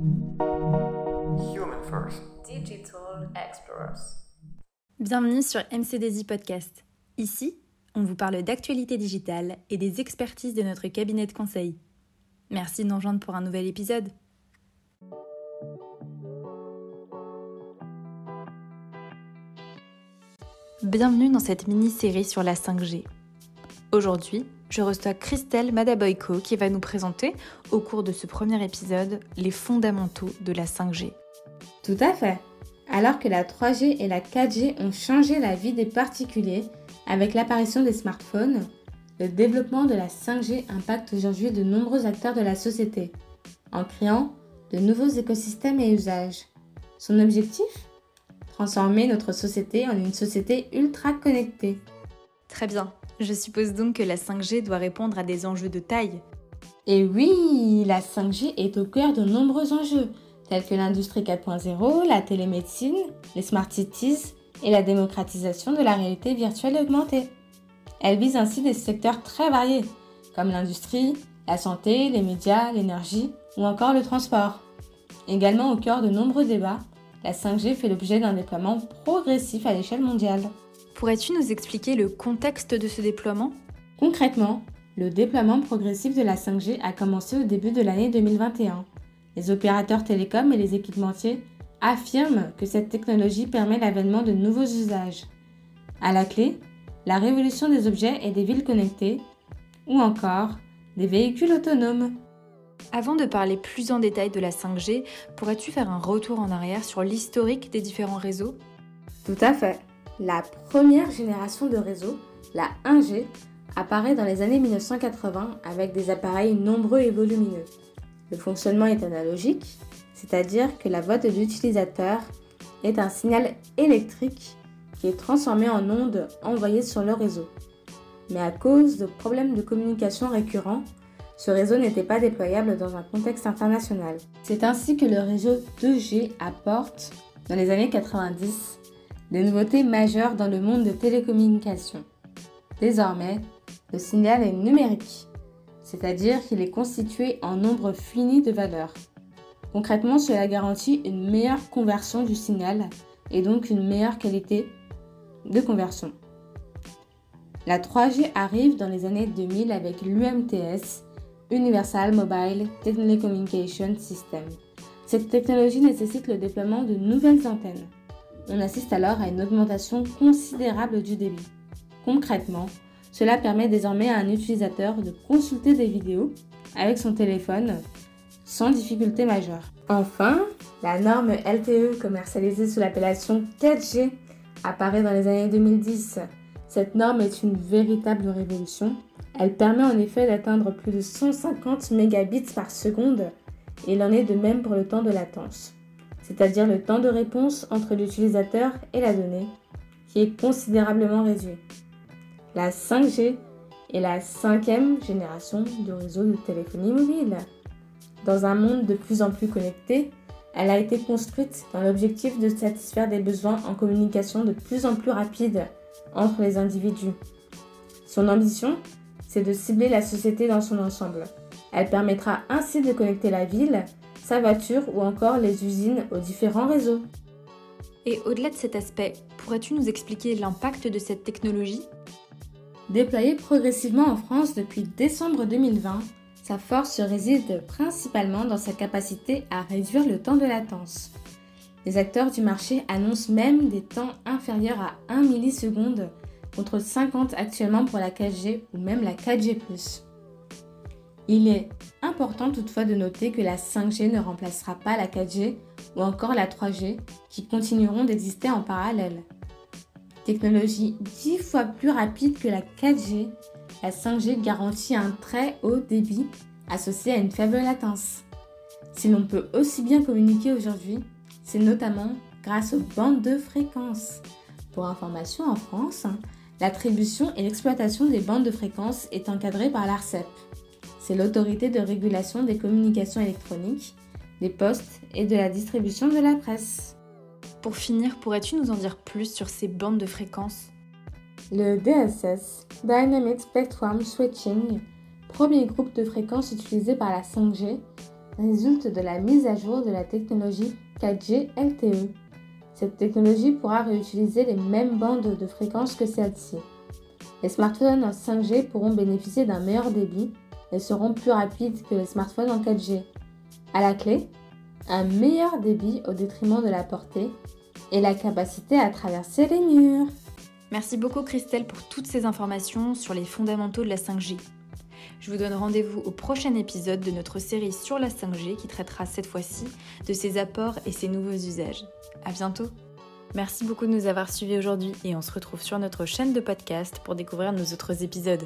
Human First. Digital Explorers. Bienvenue sur MCDZ Podcast. Ici, on vous parle d'actualité digitale et des expertises de notre cabinet de conseil. Merci de nous rejoindre pour un nouvel épisode. Bienvenue dans cette mini-série sur la 5G. Aujourd'hui, je reçois Christelle Madaboyko qui va nous présenter, au cours de ce premier épisode, les fondamentaux de la 5G. Tout à fait. Alors que la 3G et la 4G ont changé la vie des particuliers avec l'apparition des smartphones, le développement de la 5G impacte aujourd'hui de nombreux acteurs de la société, en créant de nouveaux écosystèmes et usages. Son objectif? Transformer notre société en une société ultra connectée. Très bien. Je suppose donc que la 5G doit répondre à des enjeux de taille. Et oui, la 5G est au cœur de nombreux enjeux, tels que l'industrie 4.0, la télémédecine, les smart cities et la démocratisation de la réalité virtuelle augmentée. Elle vise ainsi des secteurs très variés, comme l'industrie, la santé, les médias, l'énergie ou encore le transport. Également au cœur de nombreux débats, la 5G fait l'objet d'un déploiement progressif à l'échelle mondiale. Pourrais-tu nous expliquer le contexte de ce déploiement? Concrètement, le déploiement progressif de la 5G a commencé au début de l'année 2021. Les opérateurs télécoms et les équipementiers affirment que cette technologie permet l'avènement de nouveaux usages. À la clé, la révolution des objets et des villes connectées, ou encore des véhicules autonomes. Avant de parler plus en détail de la 5G, pourrais-tu faire un retour en arrière sur l'historique des différents réseaux? Tout à fait. La première génération de réseaux, la 1G, apparaît dans les années 1980 avec des appareils nombreux et volumineux. Le fonctionnement est analogique, c'est-à-dire que la voix de l'utilisateur est un signal électrique qui est transformé en ondes envoyées sur le réseau. Mais à cause de problèmes de communication récurrents, ce réseau n'était pas déployable dans un contexte international. C'est ainsi que le réseau 2G apporte, dans les années 90, des nouveautés majeures dans le monde de télécommunications. Désormais, le signal est numérique, c'est-à-dire qu'il est constitué en nombre fini de valeurs. Concrètement, cela garantit une meilleure conversion du signal et donc une meilleure qualité de conversion. La 3G arrive dans les années 2000 avec l'UMTS, Universal Mobile Telecommunication System. Cette technologie nécessite le déploiement de nouvelles antennes. On assiste alors à une augmentation considérable du débit. Concrètement, cela permet désormais à un utilisateur de consulter des vidéos avec son téléphone sans difficulté majeure. Enfin, la norme LTE commercialisée sous l'appellation 4G apparaît dans les années 2010. Cette norme est une véritable révolution elle permet en effet d'atteindre plus de 150 mégabits par seconde et il en est de même pour le temps de latence, c'est-à-dire le temps de réponse entre l'utilisateur et la donnée, qui est considérablement réduit. La 5G est la cinquième génération du réseau de téléphonie mobile. Dans un monde de plus en plus connecté, elle a été construite dans l'objectif de satisfaire des besoins en communication de plus en plus rapide entre les individus. Son ambition c'est de cibler la société dans son ensemble. Elle permettra ainsi de connecter la ville, sa voiture ou encore les usines aux différents réseaux. Et au-delà de cet aspect, pourrais-tu nous expliquer l'impact de cette technologie? Déployée progressivement en France depuis décembre 2020, sa force réside principalement dans sa capacité à réduire le temps de latence. Les acteurs du marché annoncent même des temps inférieurs à 1 milliseconde contre 50 actuellement pour la 4G ou même la 4G ⁇ Il est important toutefois de noter que la 5G ne remplacera pas la 4G ou encore la 3G qui continueront d'exister en parallèle. Technologie 10 fois plus rapide que la 4G, la 5G garantit un très haut débit associé à une faible latence. Si l'on peut aussi bien communiquer aujourd'hui, c'est notamment grâce aux bandes de fréquences. Pour information, en France, L'attribution et l'exploitation des bandes de fréquences est encadrée par l'ARCEP. C'est l'autorité de régulation des communications électroniques, des postes et de la distribution de la presse. Pour finir, pourrais-tu nous en dire plus sur ces bandes de fréquences? Le DSS, Dynamic Spectrum Switching, premier groupe de fréquences utilisé par la 5G, résulte de la mise à jour de la technologie 4G LTE. Cette technologie pourra réutiliser les mêmes bandes de fréquences que celle-ci. Les smartphones en 5G pourront bénéficier d'un meilleur débit et seront plus rapides que les smartphones en 4G. À la clé, un meilleur débit au détriment de la portée et la capacité à traverser les murs. Merci beaucoup Christelle pour toutes ces informations sur les fondamentaux de la 5G. Je vous donne rendez-vous au prochain épisode de notre série sur la 5G qui traitera cette fois-ci de ses apports et ses nouveaux usages. À bientôt! Merci beaucoup de nous avoir suivis aujourd'hui et on se retrouve sur notre chaîne de podcast pour découvrir nos autres épisodes.